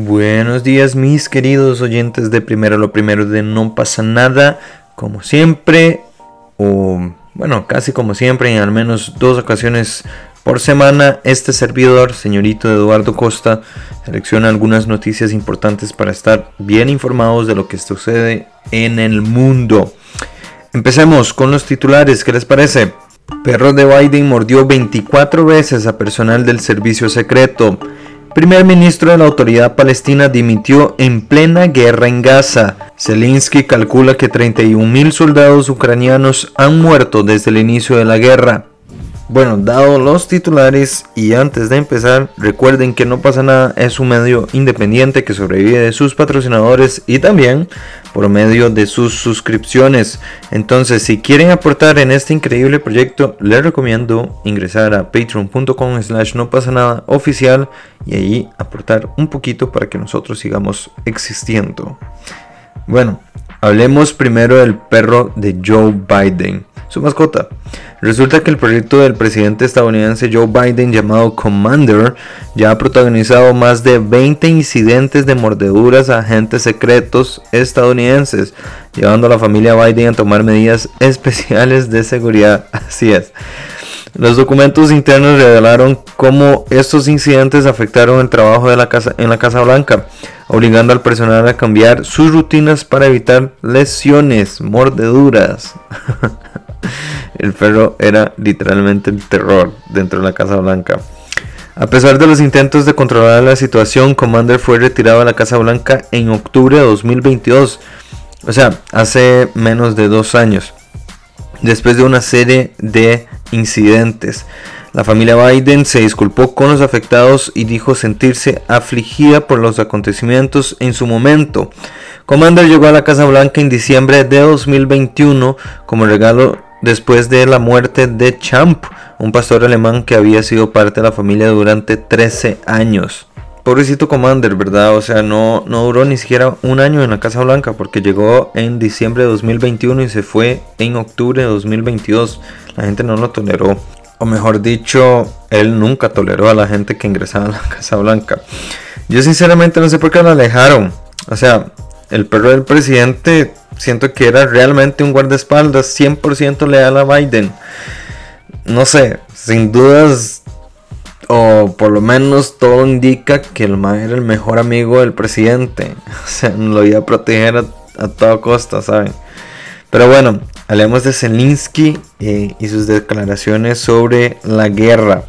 Buenos días mis queridos oyentes de Primero lo Primero de No pasa nada, como siempre, o bueno, casi como siempre, en al menos dos ocasiones por semana, este servidor, señorito Eduardo Costa, selecciona algunas noticias importantes para estar bien informados de lo que sucede en el mundo. Empecemos con los titulares, ¿qué les parece? Perro de Biden mordió 24 veces a personal del servicio secreto primer ministro de la autoridad palestina dimitió en plena guerra en Gaza. Zelensky calcula que 31.000 soldados ucranianos han muerto desde el inicio de la guerra. Bueno, dado los titulares y antes de empezar, recuerden que No pasa nada es un medio independiente que sobrevive de sus patrocinadores y también por medio de sus suscripciones. Entonces, si quieren aportar en este increíble proyecto, les recomiendo ingresar a patreon.com slash no pasa nada oficial y ahí aportar un poquito para que nosotros sigamos existiendo. Bueno, hablemos primero del perro de Joe Biden su mascota. Resulta que el proyecto del presidente estadounidense Joe Biden llamado Commander ya ha protagonizado más de 20 incidentes de mordeduras a agentes secretos estadounidenses, llevando a la familia Biden a tomar medidas especiales de seguridad. Así es. Los documentos internos revelaron cómo estos incidentes afectaron el trabajo de la casa, en la Casa Blanca, obligando al personal a cambiar sus rutinas para evitar lesiones, mordeduras. el perro era literalmente el terror dentro de la Casa Blanca. A pesar de los intentos de controlar la situación, Commander fue retirado de la Casa Blanca en octubre de 2022, o sea, hace menos de dos años, después de una serie de incidentes. La familia Biden se disculpó con los afectados y dijo sentirse afligida por los acontecimientos en su momento. Commander llegó a la Casa Blanca en diciembre de 2021 como regalo después de la muerte de Champ, un pastor alemán que había sido parte de la familia durante 13 años. Pobrecito Commander, ¿verdad? O sea, no, no duró ni siquiera un año en la Casa Blanca porque llegó en diciembre de 2021 y se fue en octubre de 2022. La gente no lo toleró. O mejor dicho, él nunca toleró a la gente que ingresaba a la Casa Blanca. Yo sinceramente no sé por qué lo alejaron. O sea, el perro del presidente siento que era realmente un guardaespaldas 100% leal a Biden. No sé, sin dudas, o por lo menos todo indica que el MAE era el mejor amigo del presidente. O sea, lo iba a proteger a, toda costa, ¿saben? Pero bueno, hablemos de Zelensky eh, y sus declaraciones sobre la guerra.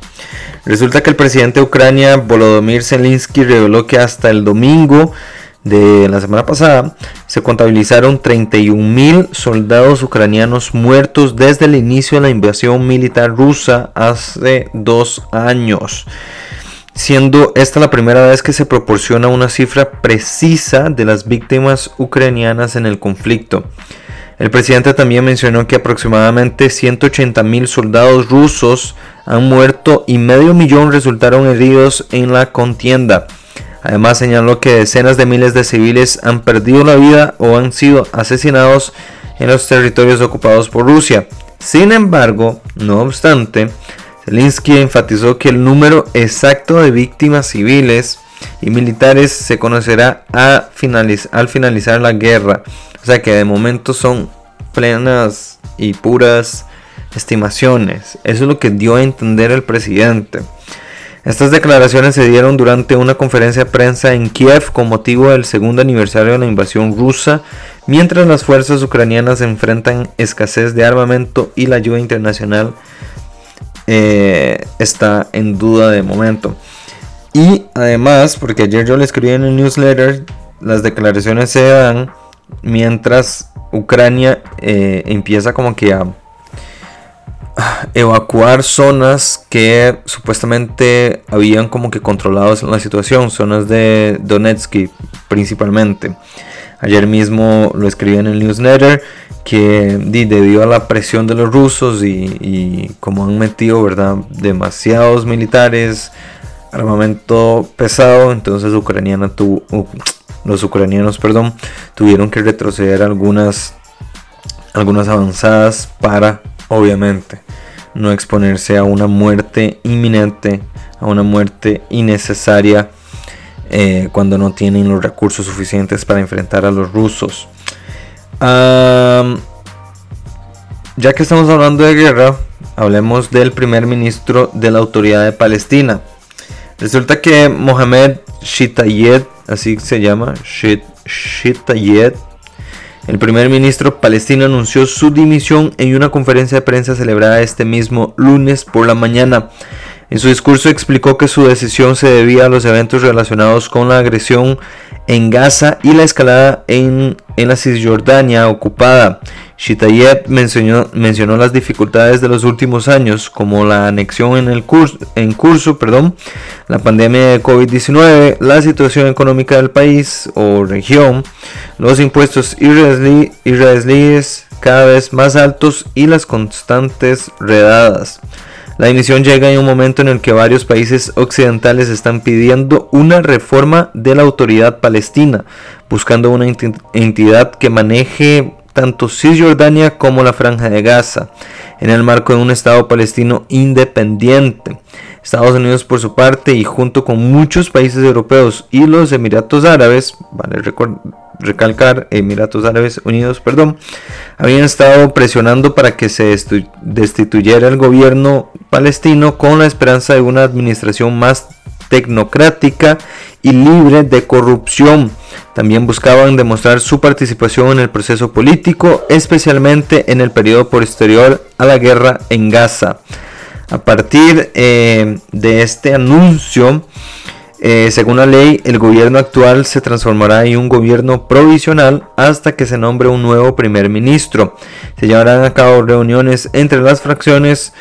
Resulta que el presidente de Ucrania, Volodymyr Zelensky, reveló que hasta el domingo de la semana pasada, se contabilizaron 31.000 soldados ucranianos muertos desde el inicio de la invasión militar rusa hace dos años, siendo esta la primera vez que se proporciona una cifra precisa de las víctimas ucranianas en el conflicto. El presidente también mencionó que aproximadamente 180.000 soldados rusos han muerto y medio millón resultaron heridos en la contienda. Además señaló que decenas de miles de civiles han perdido la vida o han sido asesinados en los territorios ocupados por Rusia. Sin embargo, no obstante, Zelensky enfatizó que el número exacto de víctimas civiles y militares se conocerá al finalizar la guerra. O sea que de momento son plenas y puras estimaciones. Eso es lo que dio a entender el presidente. Estas declaraciones se dieron durante una conferencia de prensa en Kiev con motivo del segundo aniversario de la invasión rusa, mientras las fuerzas ucranianas enfrentan escasez de armamento y la ayuda internacional eh, está en duda de momento. Y además, porque ayer yo le escribí en el newsletter, las declaraciones se dan mientras Ucrania eh, empieza como que a evacuar zonas que supuestamente habían como que controlado la situación, zonas de Donetsky principalmente. Ayer mismo lo escribí en el newsletter que debido a la presión de los rusos y, como han metido verdad demasiados militares, armamento pesado, entonces ucraniana los ucranianos perdón, tuvieron que retroceder algunas, algunas avanzadas para obviamente no exponerse a una muerte inminente, a una muerte innecesaria eh, cuando no tienen los recursos suficientes para enfrentar a los rusos. ya que estamos hablando de guerra, hablemos del primer ministro de la autoridad de Palestina. Resulta que Mohamed Shitayed, así se llama, Shitayed, el primer ministro palestino anunció su dimisión en una conferencia de prensa celebrada este mismo lunes por la mañana. En su discurso explicó que su decisión se debía a los eventos relacionados con la agresión en Gaza y la escalada en, la Cisjordania ocupada. Shitayeb mencionó, mencionó, las dificultades de los últimos años, como la anexión en, el curso, en curso, perdón, la pandemia de COVID-19, la situación económica del país o región, los impuestos israelíes cada vez más altos y las constantes redadas. La dimisión llega en un momento en el que varios países occidentales están pidiendo una reforma de la autoridad palestina, buscando una entidad que maneje tanto Cisjordania como la Franja de Gaza, en el marco de un Estado palestino independiente. Estados Unidos por su parte y junto con muchos países europeos y los Emiratos Árabes, vale recalcar, Emiratos Árabes Unidos, perdón, habían estado presionando para que se destituyera el gobierno palestino con la esperanza de una administración más tecnocrática y libre de corrupción. También buscaban demostrar su participación en el proceso político, especialmente en el periodo posterior a la guerra en Gaza. A partir eh, de este anuncio, eh, según la ley, el gobierno actual se transformará en un gobierno provisional hasta que se nombre un nuevo primer ministro. Se llevarán a cabo reuniones entre las fracciones,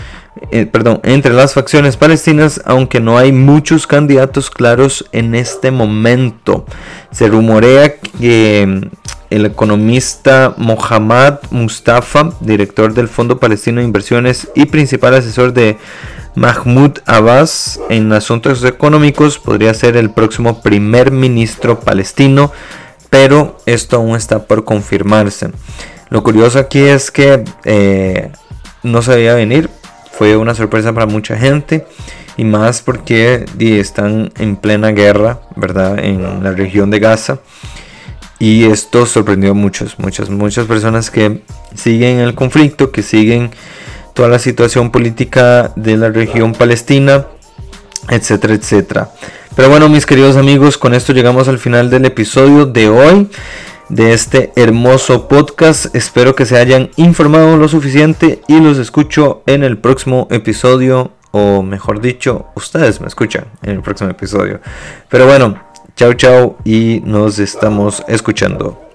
eh, perdón, entre las facciones palestinas, aunque no hay muchos candidatos claros en este momento. Se rumorea que mm, el economista Mohammad Mustafa, director del Fondo Palestino de Inversiones y principal asesor de Mahmoud Abbas en asuntos económicos podría ser el próximo primer ministro palestino, pero esto aún está por confirmarse. Lo curioso aquí es que eh, no se veía venir, fue una sorpresa para mucha gente y más porque están en plena guerra, ¿verdad? En la región de Gaza. Y esto sorprendió a muchos, muchas, muchas personas que siguen el conflicto, que siguen toda la situación política de la región palestina, etcétera, etcétera. Pero bueno, mis queridos amigos, con esto llegamos al final del episodio de hoy de este hermoso podcast. Espero que se hayan informado lo suficiente y los escucho en el próximo episodio, o mejor dicho, ustedes me escuchan en el próximo episodio. Pero bueno, chao, chao y nos estamos escuchando.